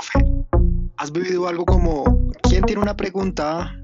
profe. ¿Has vivido algo como, ¿quién tiene una pregunta?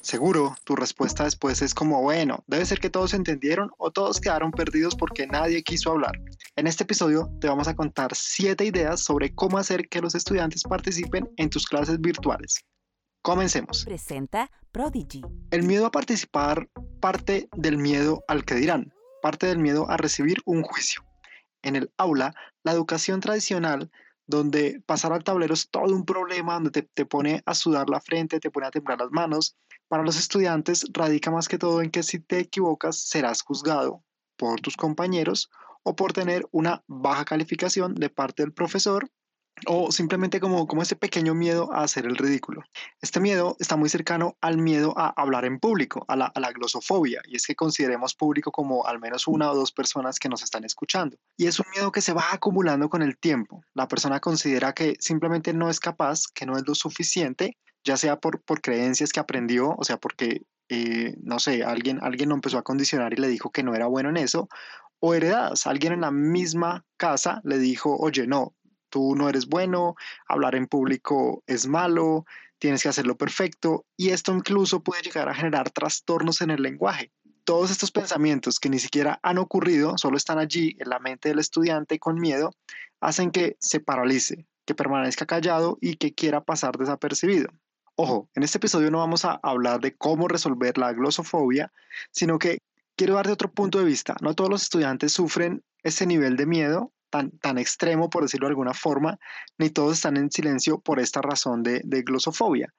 Seguro, tu respuesta después es como, bueno, debe ser que todos entendieron o todos quedaron perdidos porque nadie quiso hablar. En este episodio te vamos a contar 7 ideas sobre cómo hacer que los estudiantes participen en tus clases virtuales. Comencemos. Presenta Prodigy. El miedo a participar parte del miedo al que dirán, parte del miedo a recibir un juicio. En el aula, la educación tradicional donde pasar al tablero es todo un problema, donde te, te, pone a sudar la frente, te pone a temblar las manos, para los estudiantes radica más que todo en que si te equivocas serás juzgado por tus compañeros o por tener una baja calificación de parte del profesor o simplemente como, como ese pequeño miedo a hacer el ridículo. Este miedo está muy cercano al miedo a hablar en público, a la, a la, glosofobia, y es que consideremos público como al menos una o dos personas que nos están escuchando. Y es un miedo que se va acumulando con el tiempo. La persona considera que simplemente no es capaz, que no es lo suficiente ya sea por, por creencias que aprendió, o sea, porque, eh, no sé, alguien, alguien lo empezó a condicionar y le dijo que no era bueno en eso, o heredadas, alguien en la misma casa le dijo, oye, no, tú no eres bueno, hablar en público es malo, tienes que hacerlo perfecto, y esto incluso puede llegar a generar trastornos en el lenguaje. Todos estos pensamientos que ni siquiera han ocurrido, solo están allí en la mente del estudiante con miedo, hacen que se paralice, que permanezca callado y que quiera pasar desapercibido. Ojo, en este episodio no vamos a hablar de cómo resolver la glosofobia, sino que quiero dar de otro punto de vista. No todos los estudiantes sufren ese nivel de miedo tan, tan extremo, por decirlo de alguna forma, ni todos están en silencio por esta razón de, de glosofobia.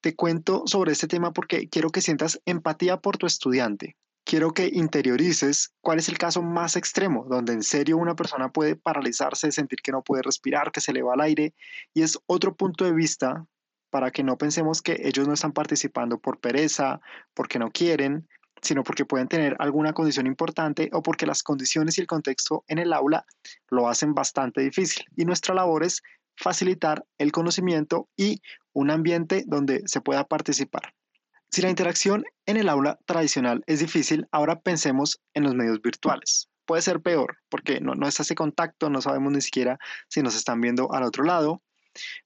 Te cuento sobre este tema porque quiero que sientas empatía por tu estudiante. Quiero que interiorices cuál es el caso más extremo, donde en serio una persona puede paralizarse, sentir que no puede respirar, que se le va el aire, y es otro punto de vista para que no pensemos que ellos no están participando por pereza, porque no quieren, sino porque pueden tener alguna condición importante o porque las condiciones y el contexto en el aula lo hacen bastante difícil. Y nuestra labor es facilitar el conocimiento y un ambiente donde se pueda participar. Si la interacción en el aula tradicional es difícil, ahora pensemos en los medios virtuales. Puede ser peor porque no, no está ese contacto, no sabemos ni siquiera si nos están viendo al otro lado,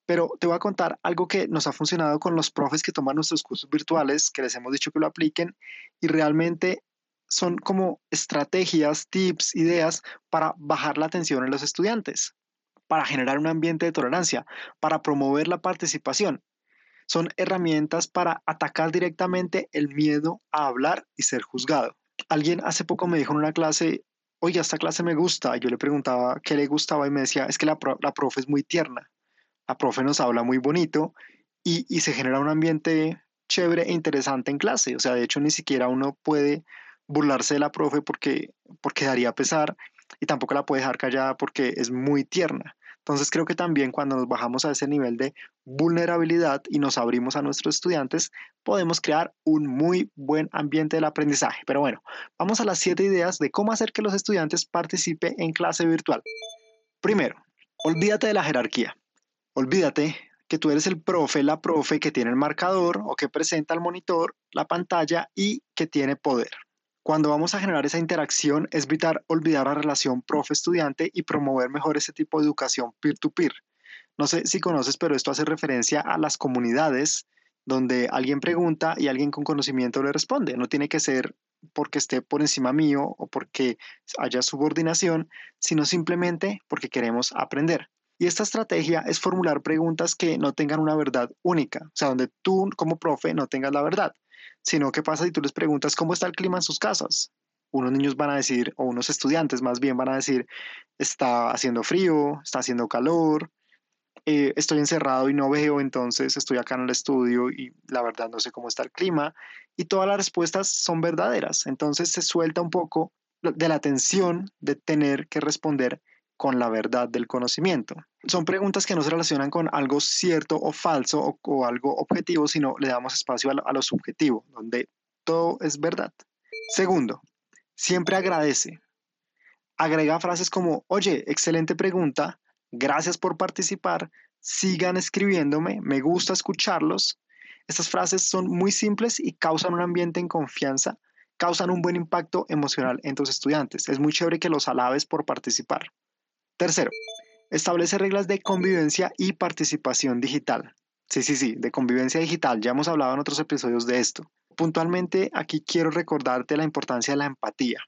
pero te voy a contar algo que nos ha funcionado con los profes que toman nuestros cursos virtuales, que les hemos dicho que lo apliquen y realmente son como estrategias, tips, ideas para bajar la atención en los estudiantes, para generar un ambiente de tolerancia, para promover la participación. Son herramientas para atacar directamente el miedo a hablar y ser juzgado. Alguien hace poco me dijo en una clase, oye, esta clase me gusta. Yo le preguntaba qué le gustaba y me decía, es que la, la profe es muy tierna la profe nos habla muy bonito y, se genera un ambiente chévere e interesante en clase. O sea, de hecho, ni siquiera uno puede burlarse de la profe porque, porque daría pesar y tampoco la puede dejar callada porque es muy tierna. Entonces creo que también cuando nos bajamos a ese nivel de vulnerabilidad y nos abrimos a nuestros estudiantes, podemos crear un muy buen ambiente del aprendizaje. Pero bueno, vamos a las siete ideas de cómo hacer que los estudiantes participen en clase virtual. Primero, olvídate de la jerarquía. Olvídate que tú eres el profe, la profe que tiene el marcador o que presenta el monitor, la pantalla y que tiene poder. Cuando vamos a generar esa interacción es vital olvidar la relación profe-estudiante y promover mejor ese tipo de educación peer-to-peer. No sé si conoces, pero esto hace referencia a las comunidades donde alguien pregunta y alguien con conocimiento le responde. No tiene que ser porque esté por encima mío o porque haya subordinación, sino simplemente porque queremos aprender. Y esta estrategia es formular preguntas que no tengan una verdad única, o sea, donde tú como profe no tengas la verdad, sino que pasa si tú les preguntas cómo está el clima en sus casas. Unos niños van a decir, o unos estudiantes más bien van a decir, está haciendo frío, está haciendo calor, eh, estoy encerrado y no veo, entonces estoy acá en el estudio y la verdad no sé cómo está el clima. Y todas las respuestas son verdaderas. Entonces se suelta un poco de la tensión de tener que responder con la verdad del conocimiento. Son preguntas que no se relacionan con algo cierto o falso o, algo objetivo, sino le damos espacio a lo, a lo subjetivo, donde todo es verdad. Segundo, siempre agradece. Agrega frases como, oye, excelente pregunta, gracias por participar, sigan escribiéndome, me gusta escucharlos. Estas frases son muy simples y causan un ambiente en confianza, causan un buen impacto emocional en tus estudiantes. Es muy chévere que los alabes por participar. Tercero, Establece reglas de convivencia y participación digital. Sí, sí, sí, de convivencia digital. Ya hemos hablado en otros episodios de esto. Puntualmente, aquí quiero recordarte la importancia de la empatía.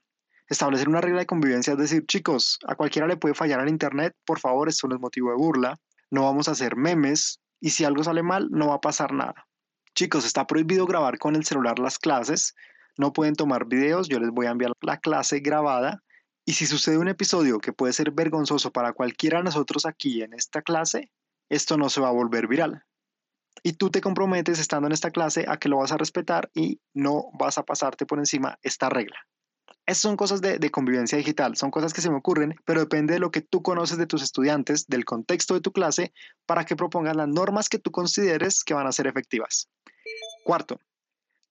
Establecer una regla de convivencia es decir, chicos, a cualquiera le puede fallar el Internet, por favor, esto no es motivo de burla, no vamos a hacer memes y si algo sale mal, no va a pasar nada. Chicos, está prohibido grabar con el celular las clases, no pueden tomar videos, yo les voy a enviar la clase grabada y si sucede un episodio que puede ser vergonzoso para cualquiera de nosotros aquí en esta clase, esto no se va a volver viral. Y tú te comprometes estando en esta clase a que lo vas a respetar y no vas a pasarte por encima esta regla. Esas son cosas de, convivencia digital, son cosas que se me ocurren, pero depende de lo que tú conoces de tus estudiantes, del contexto de tu clase, para que propongas las normas que tú consideres que van a ser efectivas. Cuarto,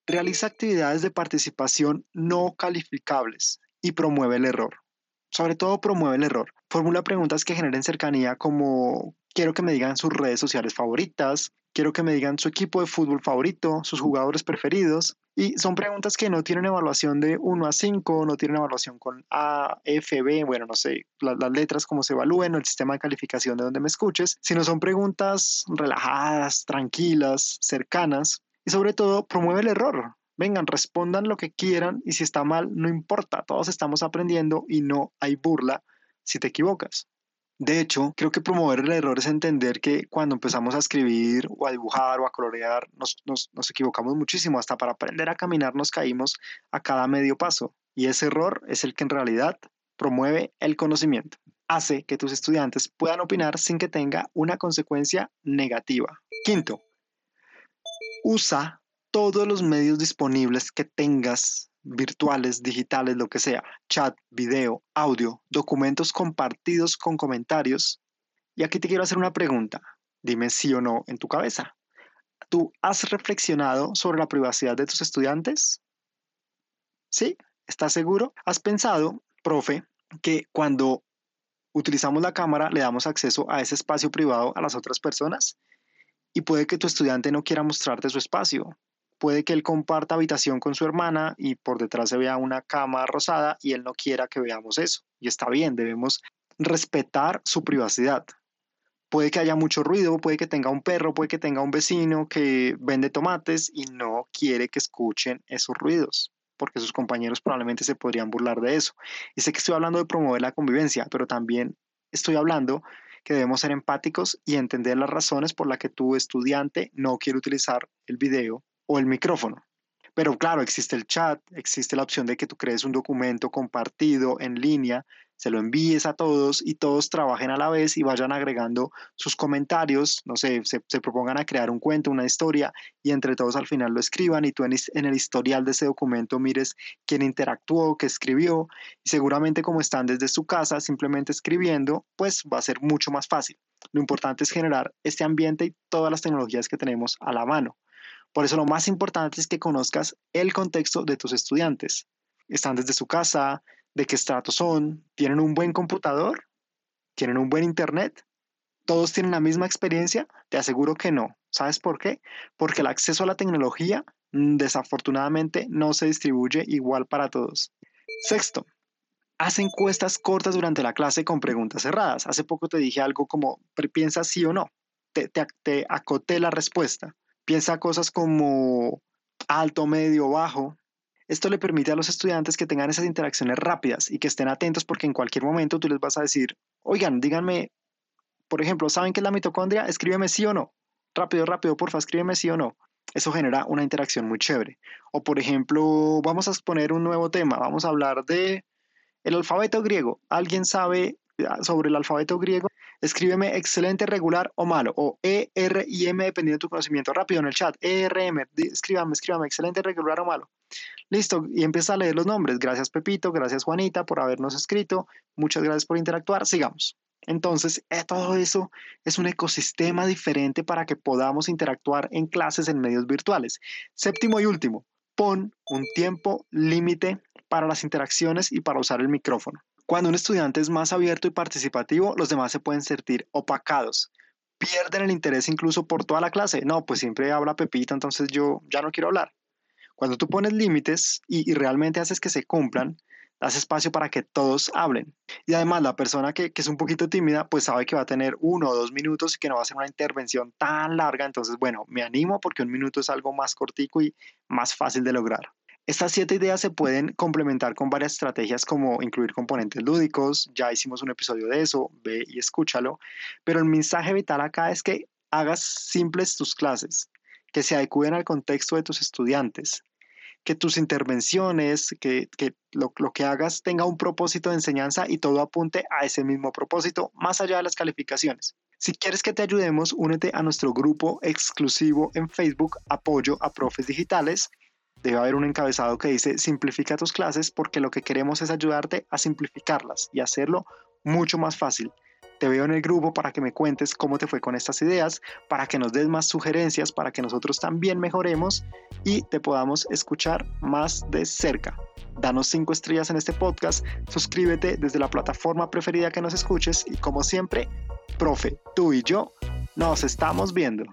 realiza actividades de participación no calificables y promueve el error. Sobre todo promueve el error. Formula preguntas que generen cercanía como quiero que me digan sus redes sociales favoritas, quiero que me digan su equipo de fútbol favorito, sus jugadores preferidos. Y son preguntas que no tienen evaluación de 1 a 5, no tienen evaluación con A, F, B, bueno, no sé, las, letras como se evalúen o el sistema de calificación de donde me escuches, sino son preguntas relajadas, tranquilas, cercanas y sobre todo promueve el error. Vengan, respondan lo que quieran y si está mal, no importa, todos estamos aprendiendo y no hay burla si te equivocas. De hecho, creo que promover el error es entender que cuando empezamos a escribir o a dibujar o a colorear, nos, nos, equivocamos muchísimo. Hasta para aprender a caminar nos caímos a cada medio paso. Y ese error es el que en realidad promueve el conocimiento. Hace que tus estudiantes puedan opinar sin que tenga una consecuencia negativa. Quinto, usa todos los medios disponibles que tengas virtuales, digitales, lo que sea, chat, video, audio, documentos compartidos con comentarios. Y aquí te quiero hacer una pregunta. Dime sí o no en tu cabeza. ¿Tú has reflexionado sobre la privacidad de tus estudiantes? ¿Sí? ¿Estás seguro? ¿Has pensado, profe, que cuando utilizamos la cámara le damos acceso a ese espacio privado a las otras personas? Y puede que tu estudiante no quiera mostrarte su espacio, puede que él comparta habitación con su hermana y por detrás se vea una cama rosada y él no quiera que veamos eso. Y está bien, debemos respetar su privacidad. Puede que haya mucho ruido, puede que tenga un perro, puede que tenga un vecino que vende tomates y no quiere que escuchen esos ruidos, porque sus compañeros probablemente se podrían burlar de eso. Y sé que estoy hablando de promover la convivencia, pero también estoy hablando que debemos ser empáticos y entender las razones por las que tu estudiante no quiere utilizar el video o el micrófono. Pero claro, existe el chat, existe la opción de que tú crees un documento compartido en línea, se lo envíes a todos y todos trabajen a la vez y vayan agregando sus comentarios, no sé, se, propongan a crear un cuento, una historia y entre todos al final lo escriban y tú en, en el historial de ese documento mires quién interactuó, qué escribió y seguramente como están desde su casa simplemente escribiendo, pues va a ser mucho más fácil. Lo importante es generar este ambiente y todas las tecnologías que tenemos a la mano. Por eso lo más importante es que conozcas el contexto de tus estudiantes. ¿Están desde su casa? ¿De qué estrato son? ¿Tienen un buen computador? ¿Tienen un buen internet? ¿Todos tienen la misma experiencia? Te aseguro que no. ¿Sabes por qué? Porque el acceso a la tecnología mm, desafortunadamente no se distribuye igual para todos. Sexto, haz encuestas cortas durante la clase con preguntas cerradas. Hace poco te dije algo como, ¿piensas sí o no? Te, te acoté la respuesta. Piensa cosas como alto, medio, bajo. Esto le permite a los estudiantes que tengan esas interacciones rápidas y que estén atentos porque en cualquier momento tú les vas a decir, oigan, díganme, por ejemplo, ¿saben qué es la mitocondria? Escríbeme sí o no. Rápido, rápido, porfa, escríbeme sí o no. Eso genera una interacción muy chévere. O por ejemplo, vamos a exponer un nuevo tema, vamos a hablar de el alfabeto griego. ¿Alguien sabe sobre el alfabeto griego? escríbeme excelente, regular o malo, o E, R y M dependiendo de tu conocimiento. Rápido en el chat, E, R, M, escríbame, escríbame, excelente, regular o malo. Listo, y empieza a leer los nombres. Gracias Pepito, gracias Juanita por habernos escrito, muchas gracias por interactuar, sigamos. Entonces, eh, todo eso es un ecosistema diferente para que podamos interactuar en clases en medios virtuales. Séptimo y último, pon un tiempo límite para las interacciones y para usar el micrófono. Cuando un estudiante es más abierto y participativo, los demás se pueden sentir opacados. Pierden el interés incluso por toda la clase. No, pues siempre habla Pepita, entonces yo ya no quiero hablar. Cuando tú pones límites y, realmente haces que se cumplan, das espacio para que todos hablen. Y además la persona que, que, es un poquito tímida, pues sabe que va a tener uno o dos minutos y que no va a ser una intervención tan larga. Entonces, bueno, me animo porque un minuto es algo más cortico y más fácil de lograr. Estas siete ideas se pueden complementar con varias estrategias como incluir componentes lúdicos, ya hicimos un episodio de eso, ve y escúchalo, pero el mensaje vital acá es que hagas simples tus clases, que se adecúen al contexto de tus estudiantes, que tus intervenciones, que, lo, lo, que hagas tenga un propósito de enseñanza y todo apunte a ese mismo propósito, más allá de las calificaciones. Si quieres que te ayudemos, únete a nuestro grupo exclusivo en Facebook, Apoyo a Profes Digitales. Debe haber un encabezado que dice simplifica tus clases porque lo que queremos es ayudarte a simplificarlas y hacerlo mucho más fácil. Te veo en el grupo para que me cuentes cómo te fue con estas ideas, para que nos des más sugerencias, para que nosotros también mejoremos y te podamos escuchar más de cerca. Danos cinco estrellas en este podcast, suscríbete desde la plataforma preferida que nos escuches y como siempre, profe, tú y yo nos estamos viendo.